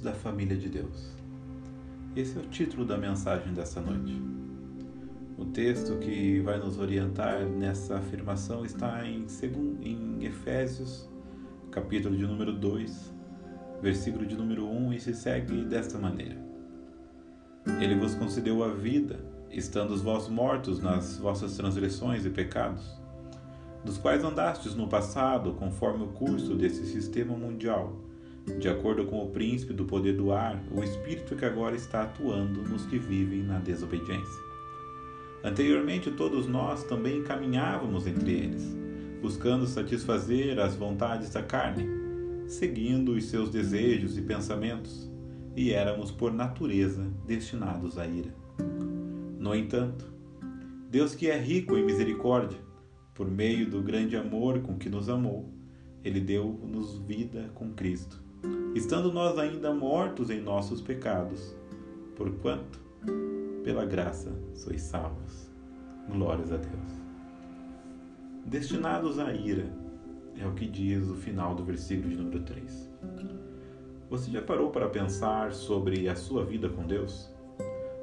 da família de Deus. Esse é o título da mensagem dessa noite. O texto que vai nos orientar nessa afirmação está em, em Efésios, capítulo de número 2, versículo de número 1, e se segue desta maneira: Ele vos concedeu a vida, estando vós mortos nas vossas transgressões e pecados, dos quais andastes no passado, conforme o curso desse sistema mundial de acordo com o príncipe do poder do ar, o espírito que agora está atuando nos que vivem na desobediência. Anteriormente, todos nós também caminhávamos entre eles, buscando satisfazer as vontades da carne, seguindo os seus desejos e pensamentos, e éramos por natureza destinados à ira. No entanto, Deus que é rico em misericórdia, por meio do grande amor com que nos amou, ele deu-nos vida com Cristo estando nós ainda mortos em nossos pecados, porquanto, pela graça, sois salvos. Glórias a Deus. Destinados à ira, é o que diz o final do versículo de número 3. Você já parou para pensar sobre a sua vida com Deus?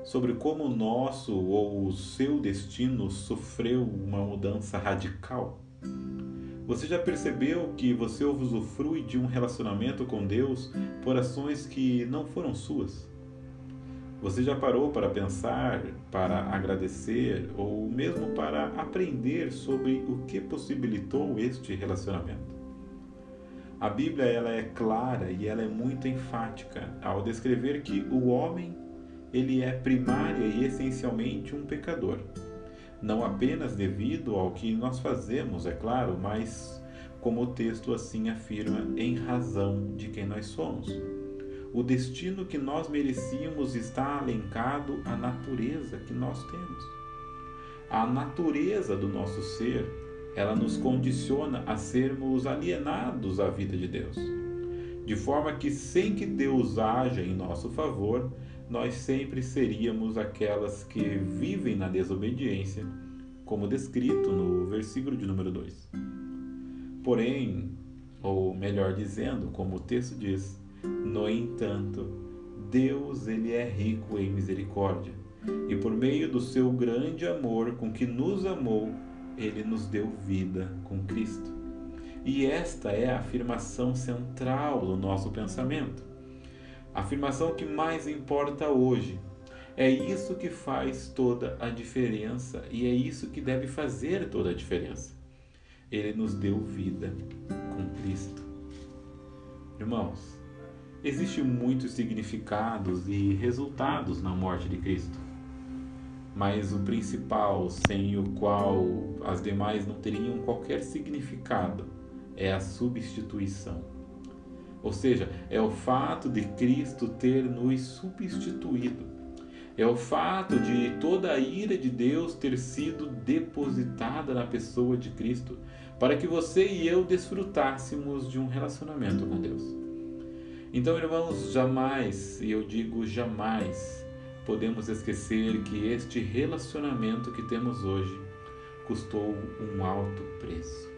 Sobre como o nosso ou o seu destino sofreu uma mudança radical? Você já percebeu que você usufrui de um relacionamento com Deus por ações que não foram suas? Você já parou para pensar, para agradecer ou mesmo para aprender sobre o que possibilitou este relacionamento? A Bíblia ela é clara e ela é muito enfática ao descrever que o homem ele é primária e essencialmente um pecador não apenas devido ao que nós fazemos, é claro, mas como o texto assim afirma, em razão de quem nós somos. O destino que nós merecíamos está alencado à natureza que nós temos. A natureza do nosso ser, ela nos condiciona a sermos alienados à vida de Deus. De forma que sem que Deus haja em nosso favor, nós sempre seríamos aquelas que vivem na desobediência, como descrito no versículo de número 2. Porém, ou melhor dizendo, como o texto diz, no entanto, Deus ele é rico em misericórdia, e por meio do seu grande amor com que nos amou, ele nos deu vida com Cristo. E esta é a afirmação central do nosso pensamento. Afirmação que mais importa hoje. É isso que faz toda a diferença e é isso que deve fazer toda a diferença. Ele nos deu vida com Cristo. Irmãos, existem muitos significados e resultados na morte de Cristo. Mas o principal, sem o qual as demais não teriam qualquer significado, é a substituição ou seja, é o fato de Cristo ter nos substituído. É o fato de toda a ira de Deus ter sido depositada na pessoa de Cristo, para que você e eu desfrutássemos de um relacionamento com Deus. Então, irmãos, jamais, e eu digo jamais, podemos esquecer que este relacionamento que temos hoje custou um alto preço.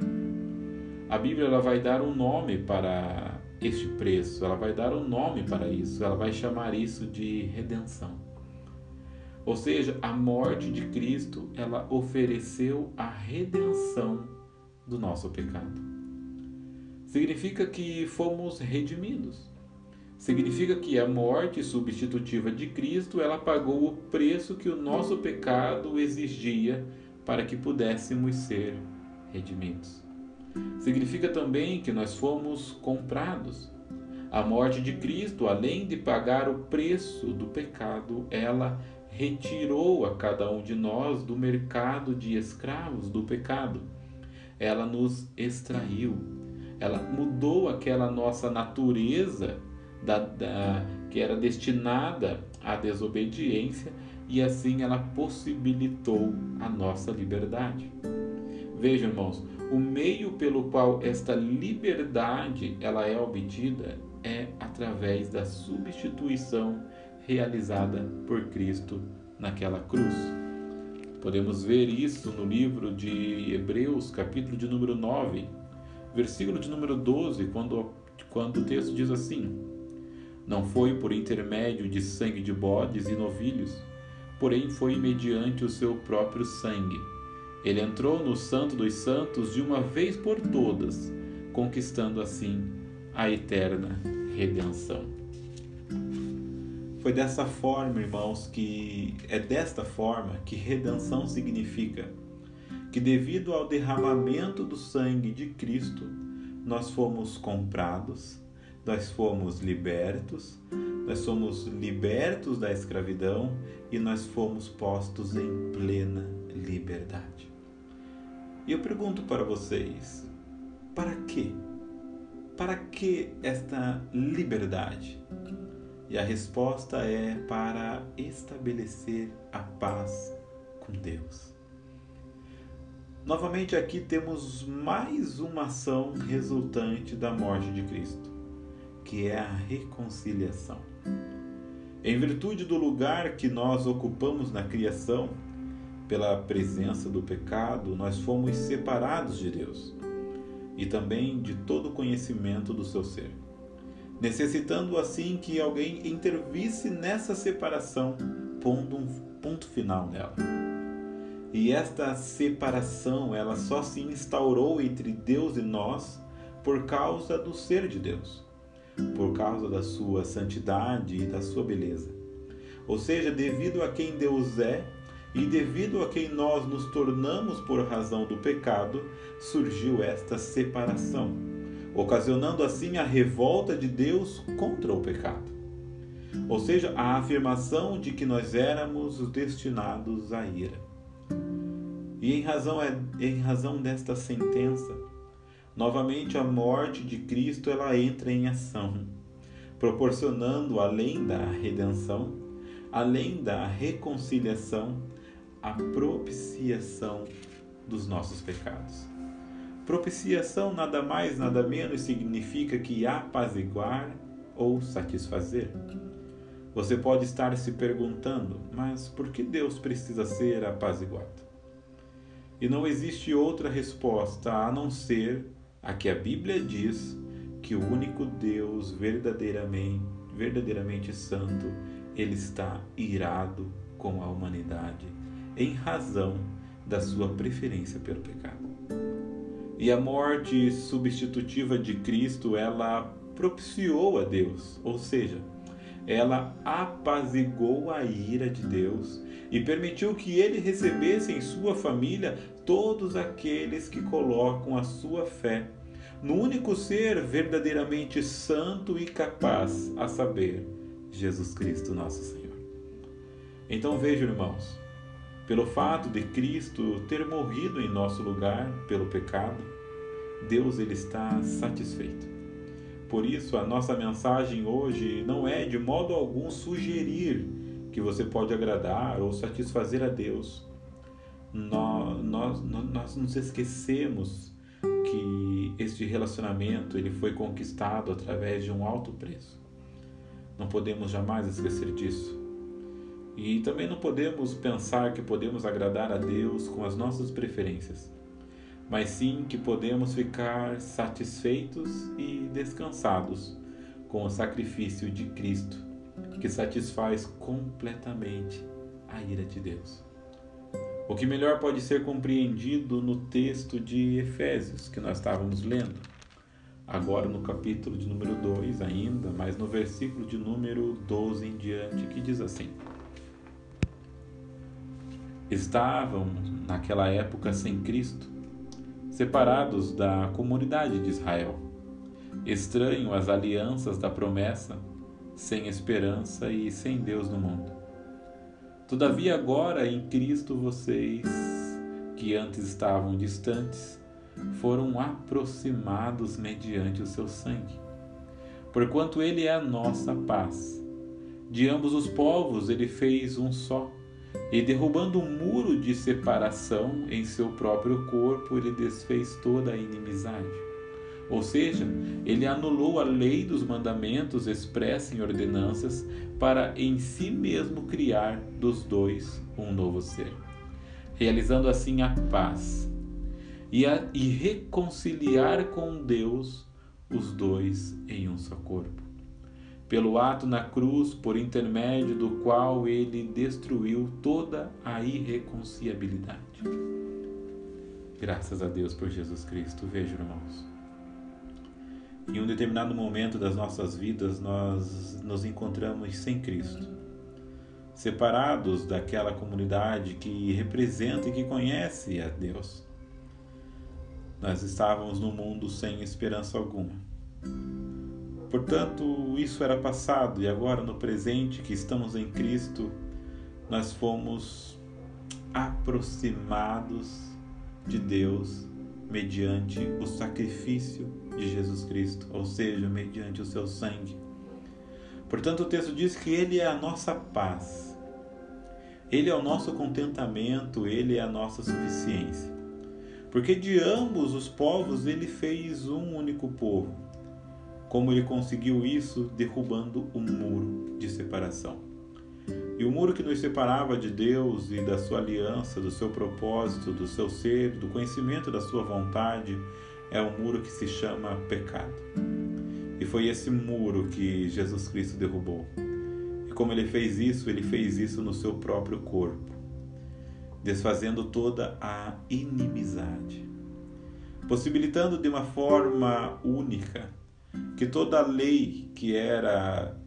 A Bíblia ela vai dar um nome para este preço, ela vai dar um nome para isso, ela vai chamar isso de redenção. Ou seja, a morte de Cristo, ela ofereceu a redenção do nosso pecado. Significa que fomos redimidos. Significa que a morte substitutiva de Cristo, ela pagou o preço que o nosso pecado exigia para que pudéssemos ser redimidos. Significa também que nós fomos comprados. A morte de Cristo, além de pagar o preço do pecado, ela retirou a cada um de nós do mercado de escravos do pecado. Ela nos extraiu, ela mudou aquela nossa natureza da, da, que era destinada à desobediência e assim ela possibilitou a nossa liberdade. Vejam, irmãos, o meio pelo qual esta liberdade ela é obtida é através da substituição realizada por Cristo naquela cruz. Podemos ver isso no livro de Hebreus, capítulo de número 9, versículo de número 12, quando, quando o texto diz assim: Não foi por intermédio de sangue de bodes e novilhos, porém foi mediante o seu próprio sangue. Ele entrou no Santo dos Santos de uma vez por todas, conquistando assim a eterna redenção. Foi dessa forma, irmãos, que é desta forma que redenção significa que devido ao derramamento do sangue de Cristo, nós fomos comprados, nós fomos libertos, nós somos libertos da escravidão e nós fomos postos em plena liberdade. E eu pergunto para vocês: para quê? Para que esta liberdade? E a resposta é para estabelecer a paz com Deus. Novamente aqui temos mais uma ação resultante da morte de Cristo, que é a reconciliação. Em virtude do lugar que nós ocupamos na criação, pela presença do pecado, nós fomos separados de Deus e também de todo conhecimento do seu ser, necessitando assim que alguém intervisse nessa separação, pondo um ponto final nela. E esta separação, ela só se instaurou entre Deus e nós por causa do ser de Deus, por causa da sua santidade e da sua beleza. Ou seja, devido a quem Deus é, e devido a quem nós nos tornamos por razão do pecado, surgiu esta separação, ocasionando assim a revolta de Deus contra o pecado. Ou seja, a afirmação de que nós éramos destinados à ira. E em razão, em razão desta sentença, novamente a morte de Cristo ela entra em ação, proporcionando além da redenção, além da reconciliação, a propiciação dos nossos pecados. Propiciação nada mais, nada menos significa que apaziguar ou satisfazer. Você pode estar se perguntando, mas por que Deus precisa ser apaziguado? E não existe outra resposta a não ser a que a Bíblia diz que o único Deus verdadeiramente, verdadeiramente santo, ele está irado com a humanidade em razão da sua preferência pelo pecado. E a morte substitutiva de Cristo, ela propiciou a Deus, ou seja, ela apazigou a ira de Deus e permitiu que ele recebesse em sua família todos aqueles que colocam a sua fé no único ser verdadeiramente santo e capaz, a saber, Jesus Cristo, nosso Senhor. Então vejam, irmãos, pelo fato de Cristo ter morrido em nosso lugar pelo pecado, Deus ele está satisfeito. Por isso, a nossa mensagem hoje não é de modo algum sugerir que você pode agradar ou satisfazer a Deus. Nós, nós, nós nos esquecemos que este relacionamento ele foi conquistado através de um alto preço. Não podemos jamais esquecer disso. E também não podemos pensar que podemos agradar a Deus com as nossas preferências, mas sim que podemos ficar satisfeitos e descansados com o sacrifício de Cristo, que satisfaz completamente a ira de Deus. O que melhor pode ser compreendido no texto de Efésios que nós estávamos lendo, agora no capítulo de número 2 ainda, mas no versículo de número 12 em diante, que diz assim: estavam, naquela época, sem Cristo, separados da comunidade de Israel, estranho às alianças da promessa, sem esperança e sem Deus no mundo. Todavia, agora em Cristo, vocês, que antes estavam distantes, foram aproximados mediante o seu sangue. Porquanto Ele é a nossa paz. De ambos os povos, Ele fez um só e derrubando um muro de separação em seu próprio corpo, ele desfez toda a inimizade. Ou seja, ele anulou a lei dos mandamentos expressa em ordenanças para em si mesmo criar dos dois um novo ser, realizando assim a paz e, a, e reconciliar com Deus os dois em um só corpo pelo ato na cruz por intermédio do qual ele destruiu toda a irreconciliabilidade. Graças a Deus por Jesus Cristo. Veja, irmãos. Em um determinado momento das nossas vidas, nós nos encontramos sem Cristo, separados daquela comunidade que representa e que conhece a Deus. Nós estávamos no mundo sem esperança alguma. Portanto, isso era passado e agora, no presente que estamos em Cristo, nós fomos aproximados de Deus mediante o sacrifício de Jesus Cristo, ou seja, mediante o seu sangue. Portanto, o texto diz que Ele é a nossa paz, Ele é o nosso contentamento, Ele é a nossa suficiência. Porque de ambos os povos Ele fez um único povo. Como Ele conseguiu isso? Derrubando o um muro de separação. E o muro que nos separava de Deus e da sua aliança, do seu propósito, do seu ser, do conhecimento da sua vontade, é o muro que se chama pecado. E foi esse muro que Jesus Cristo derrubou. E como ele fez isso, ele fez isso no seu próprio corpo, desfazendo toda a inimizade, possibilitando de uma forma única que toda a lei que era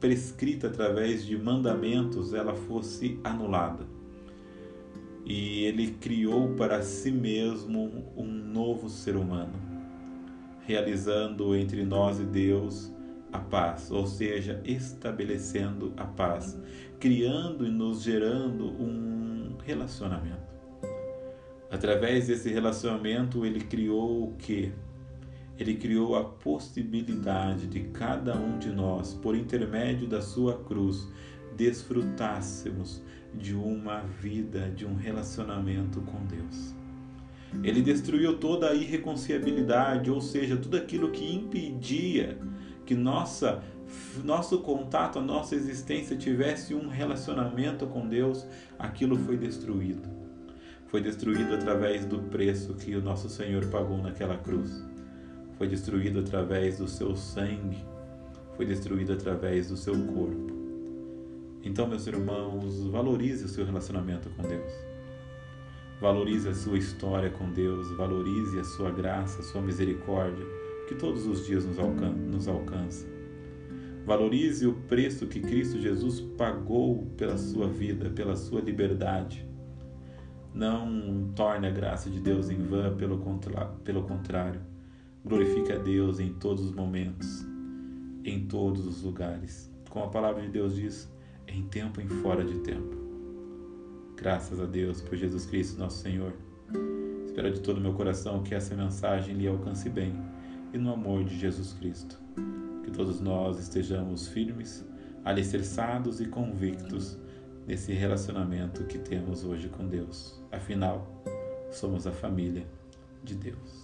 prescrita através de mandamentos ela fosse anulada. E ele criou para si mesmo um novo ser humano, realizando entre nós e Deus a paz, ou seja, estabelecendo a paz, criando e nos gerando um relacionamento. Através desse relacionamento, ele criou o que? Ele criou a possibilidade de cada um de nós, por intermédio da sua cruz, desfrutássemos de uma vida, de um relacionamento com Deus. Ele destruiu toda a irreconciliabilidade, ou seja, tudo aquilo que impedia que nossa nosso contato, a nossa existência tivesse um relacionamento com Deus, aquilo foi destruído. Foi destruído através do preço que o nosso Senhor pagou naquela cruz foi destruído através do seu sangue, foi destruído através do seu corpo. Então, meus irmãos, valorize o seu relacionamento com Deus. Valorize a sua história com Deus, valorize a sua graça, a sua misericórdia, que todos os dias nos, alcan nos alcança. Valorize o preço que Cristo Jesus pagou pela sua vida, pela sua liberdade. Não torne a graça de Deus em vão, pelo, contra pelo contrário Glorifique a Deus em todos os momentos, em todos os lugares. Como a palavra de Deus diz, em tempo e fora de tempo. Graças a Deus por Jesus Cristo, nosso Senhor. Espero de todo o meu coração que essa mensagem lhe alcance bem e no amor de Jesus Cristo. Que todos nós estejamos firmes, alicerçados e convictos nesse relacionamento que temos hoje com Deus. Afinal, somos a família de Deus.